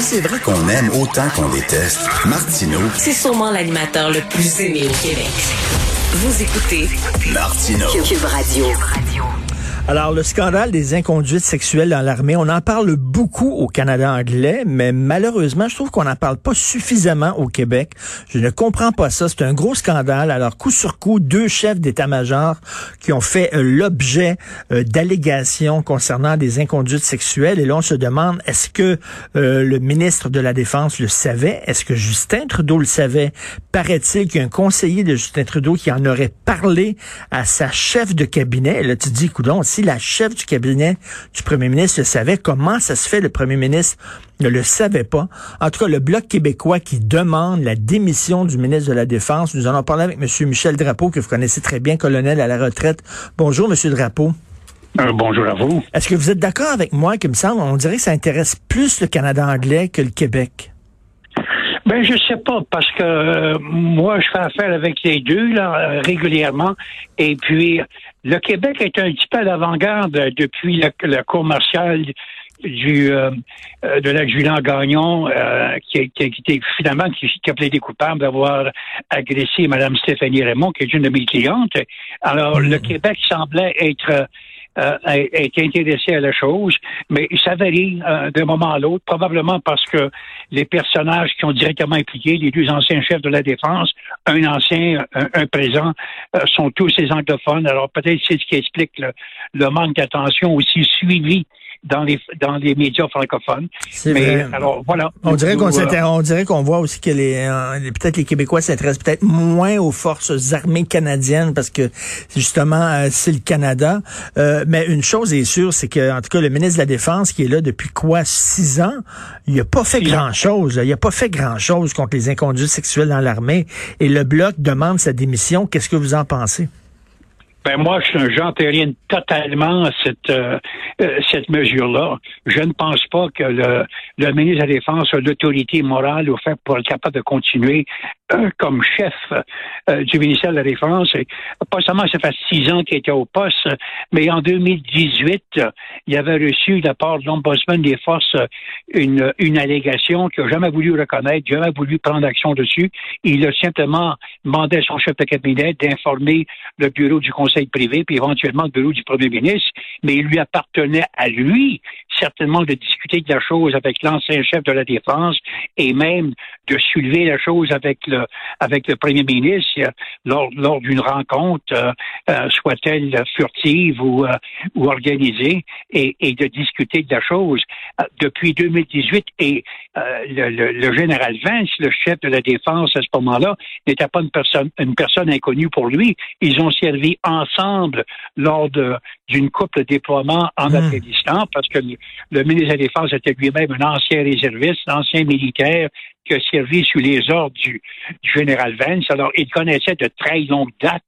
Si c'est vrai qu'on aime autant qu'on déteste, Martineau, C'est sûrement l'animateur le plus aimé au Québec. Vous écoutez Martineau. Cube Radio. Alors, le scandale des inconduites sexuelles dans l'armée, on en parle beaucoup au Canada anglais, mais malheureusement, je trouve qu'on n'en parle pas suffisamment au Québec. Je ne comprends pas ça. C'est un gros scandale. Alors, coup sur coup, deux chefs d'état-major qui ont fait euh, l'objet euh, d'allégations concernant des inconduites sexuelles. Et là, on se demande, est-ce que euh, le ministre de la Défense le savait? Est-ce que Justin Trudeau le savait? Paraît-il qu'il y a un conseiller de Justin Trudeau qui en aurait parlé à sa chef de cabinet. Et là, tu te dis, coudonc, si la chef du cabinet du premier ministre le savait, comment ça se fait le premier ministre ne le savait pas? En tout cas, le Bloc québécois qui demande la démission du ministre de la Défense. Nous allons parler avec M. Michel Drapeau, que vous connaissez très bien, colonel à la retraite. Bonjour, M. Drapeau. Euh, bonjour à vous. Est-ce que vous êtes d'accord avec moi qu'il me semble, on dirait que ça intéresse plus le Canada anglais que le Québec? Ben je sais pas parce que euh, moi je fais affaire avec les deux là euh, régulièrement et puis le Québec est un petit peu à l'avant-garde depuis le, le cours martial du euh, euh, de la Julien Gagnon euh, qui, qui, qui finalement qui, qui a plaidé coupable d'avoir agressé Mme Stéphanie Raymond qui est une de mes clientes. Alors le Québec semblait être euh, est intéressé à la chose, mais ça varie euh, d'un moment à l'autre, probablement parce que les personnages qui ont directement impliqué, les deux anciens chefs de la défense, un ancien, un, un présent, euh, sont tous ces anglophones. Alors peut-être c'est ce qui explique le, le manque d'attention aussi suivi dans les dans les médias francophones. C'est Mais vrai. alors voilà. On dirait qu'on euh, on dirait qu'on voit aussi que les, euh, les- peut-être les Québécois s'intéressent peut-être moins aux forces armées canadiennes parce que justement euh, c'est le Canada. Euh, mais une chose est sûre, c'est que en tout cas le ministre de la Défense qui est là depuis quoi six ans, il a pas fait grand chose. Il a pas fait grand chose contre les inconduites sexuelles dans l'armée. Et le bloc demande sa démission. Qu'est-ce que vous en pensez? Ben moi, je j'entérine totalement cette euh, euh, cette mesure-là. Je ne pense pas que le, le ministre de la Défense a l'autorité morale au fait pour être capable de continuer comme chef euh, du ministère de la Défense. Et pas seulement ça fait six ans qu'il était au poste, mais en 2018, euh, il avait reçu de la part de l'ombudsman des forces euh, une, une allégation qu'il n'a jamais voulu reconnaître, jamais voulu prendre action dessus. Il a simplement demandé à son chef de cabinet d'informer le bureau du conseil privé, puis éventuellement le bureau du premier ministre, mais il lui appartenait à lui certainement de discuter de la chose avec l'ancien chef de la défense et même de soulever la chose avec le avec le premier ministre euh, lors, lors d'une rencontre, euh, euh, soit-elle furtive ou, euh, ou organisée, et, et de discuter de la chose. Euh, depuis 2018, et euh, le, le- le général Vance, le chef de la défense à ce moment-là, n'était pas une personne, une personne inconnue pour lui. Ils ont servi ensemble lors de- d'une coupe de déploiement en Hmm. Afghanistan, parce que le, ministre de la Défense était lui-même un ancien réserviste, un ancien militaire qui a servi sous les ordres du, général Vance. Alors, il connaissait de très longue date.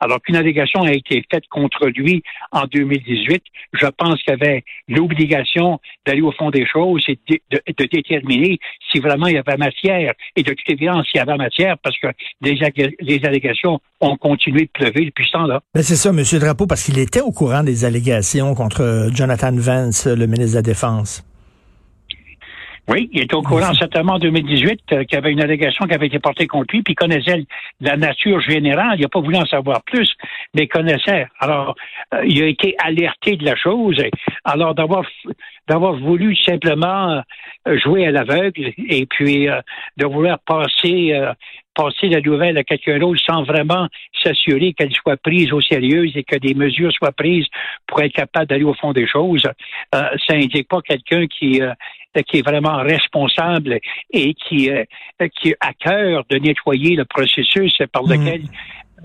Alors qu'une allégation a été faite contre lui en 2018, je pense qu'il avait l'obligation d'aller au fond des choses et de, déterminer si vraiment il y avait matière. Et de toute évidence, il y avait matière parce que les allégations ont continué de pleuver depuis ce temps-là. Ben c'est ça, M. Drapeau, parce qu'il était au courant des allégations contre euh, Jonathan Vance, le ministre de la Défense. Oui, il était au courant certainement en 2018 euh, qu'il y avait une allégation qui avait été portée contre lui, puis il connaissait la nature générale. Il n'a pas voulu en savoir plus, mais il connaissait. Alors, euh, il a été alerté de la chose. Et alors, d'avoir d'avoir voulu simplement euh, jouer à l'aveugle et puis euh, de vouloir passer euh, passer la nouvelle à quelqu'un d'autre sans vraiment s'assurer qu'elle soit prise au sérieux et que des mesures soient prises pour être capable d'aller au fond des choses, euh, ça indique pas quelqu'un qui euh, qui est vraiment responsable et qui, qui a à cœur de nettoyer le processus par lequel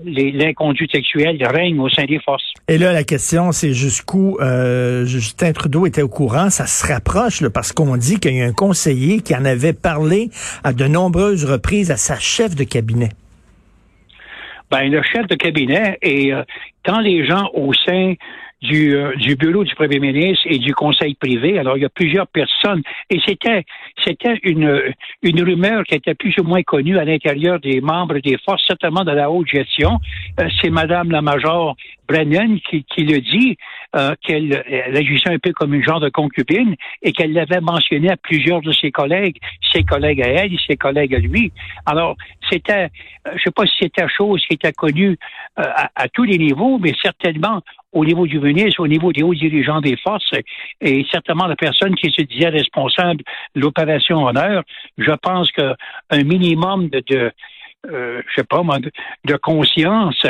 l'inconduite sexuelle règne au sein des forces. Et là, la question, c'est jusqu'où euh, Justin Trudeau était au courant. Ça se rapproche parce qu'on dit qu'il y a un conseiller qui en avait parlé à de nombreuses reprises à sa chef de cabinet. Ben, le chef de cabinet et euh, quand les gens au sein du, euh, du bureau du premier ministre et du conseil privé. Alors, il y a plusieurs personnes. Et c'était, c'était une, une rumeur qui était plus ou moins connue à l'intérieur des membres des forces, certainement de la haute gestion. Euh, c'est Madame la Major Brennan qui, qui le dit, euh, qu'elle elle agissait un peu comme une genre de concubine et qu'elle l'avait mentionné à plusieurs de ses collègues, ses collègues à elle et ses collègues à lui. Alors, c'était, je sais pas si c'était chose qui était connue à, à tous les niveaux, mais certainement au niveau du ministre, au niveau des hauts dirigeants des forces, et certainement la personne qui se disait responsable de l'opération honneur, je pense qu'un minimum de, de euh, je sais pas de, conscience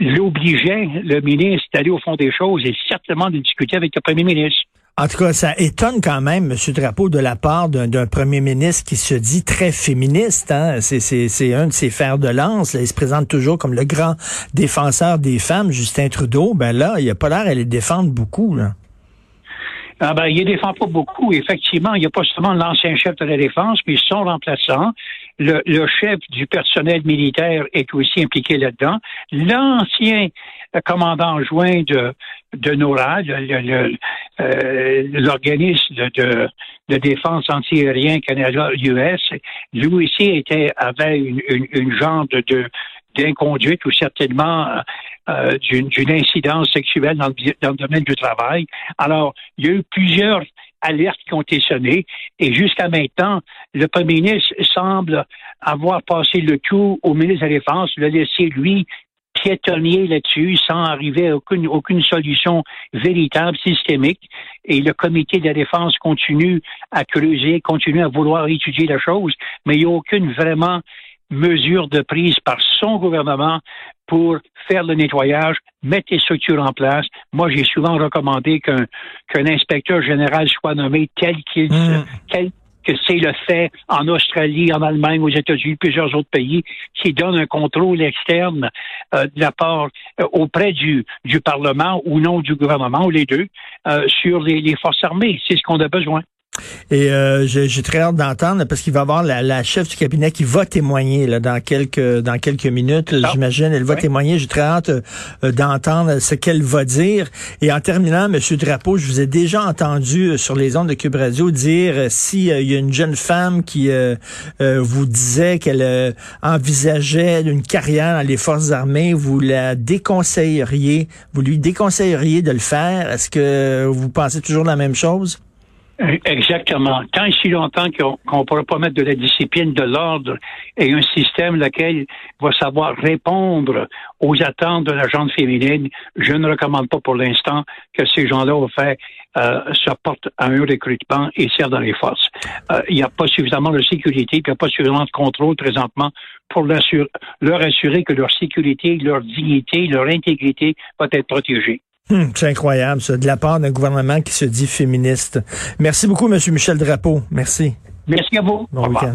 l'obligeait, le ministre, d'aller au fond des choses et certainement de discuter avec le premier ministre. En tout cas, ça étonne quand même, M. Drapeau, de la part d'un premier ministre qui se dit très féministe. Hein? C'est un de ses fers de lance. Il se présente toujours comme le grand défenseur des femmes, Justin Trudeau. Ben là, il a pas l'air à les défendre beaucoup. Là. Ah ben, il ne défend pas beaucoup. Effectivement, il n'y a pas seulement l'ancien chef de la défense, mais son remplaçant. Le, le chef du personnel militaire est aussi impliqué là-dedans. L'ancien commandant joint de, de NORAD, euh, l'organisme de, de, défense antiaérien Canada-US, lui aussi était, avait une, une, genre de, d'inconduite ou certainement euh, d'une incidence sexuelle dans le, dans le domaine du travail. Alors, il y a eu plusieurs alertes qui ont été sonnées et jusqu'à maintenant, le premier ministre semble avoir passé le tout au ministre de la Défense, le laisser lui piétonnier là-dessus sans arriver à aucune, aucune solution véritable, systémique. Et le comité de la défense continue à creuser, continue à vouloir étudier la chose, mais il n'y a aucune vraiment mesure de prise par son gouvernement pour faire le nettoyage, mettre les structures en place. Moi, j'ai souvent recommandé qu'un qu'un inspecteur général soit nommé tel qu'il mmh que c'est le fait en Australie, en Allemagne, aux États-Unis, plusieurs autres pays, qui donne un contrôle externe euh, de la part euh, auprès du, du Parlement ou non du gouvernement, ou les deux, euh, sur les, les forces armées. C'est ce qu'on a besoin. Et euh, j'ai très hâte d'entendre parce qu'il va y avoir la, chef du cabinet qui va témoigner là, dans quelques dans quelques minutes. J'imagine, elle va témoigner. J'ai très hâte euh, d'entendre ce qu'elle va dire. Et en terminant, Monsieur Drapeau, je vous ai déjà entendu euh, sur les ondes de Cube Radio dire euh, s'il y a une jeune femme qui vous disait qu'elle envisageait une carrière dans les forces armées, vous la déconseilleriez, vous lui déconseilleriez de le faire? Est-ce que vous pensez toujours la même chose? Exactement. Tant et si longtemps qu'on ne pourra pas mettre de la discipline, de l'ordre et un système lequel va savoir répondre aux attentes de la gente féminine, je ne recommande pas pour l'instant que ces gens-là au fait euh, se portent à un recrutement et servent dans les forces. Euh, il n'y a pas suffisamment de sécurité, il n'y a pas suffisamment de contrôle présentement pour leur assurer que leur sécurité, leur dignité, leur intégrité va être protégée. Hmm, c'est incroyable, ça, de la part d'un gouvernement qui se dit féministe. Merci beaucoup, M. Michel Drapeau. Merci. Merci à vous. Bon week-end.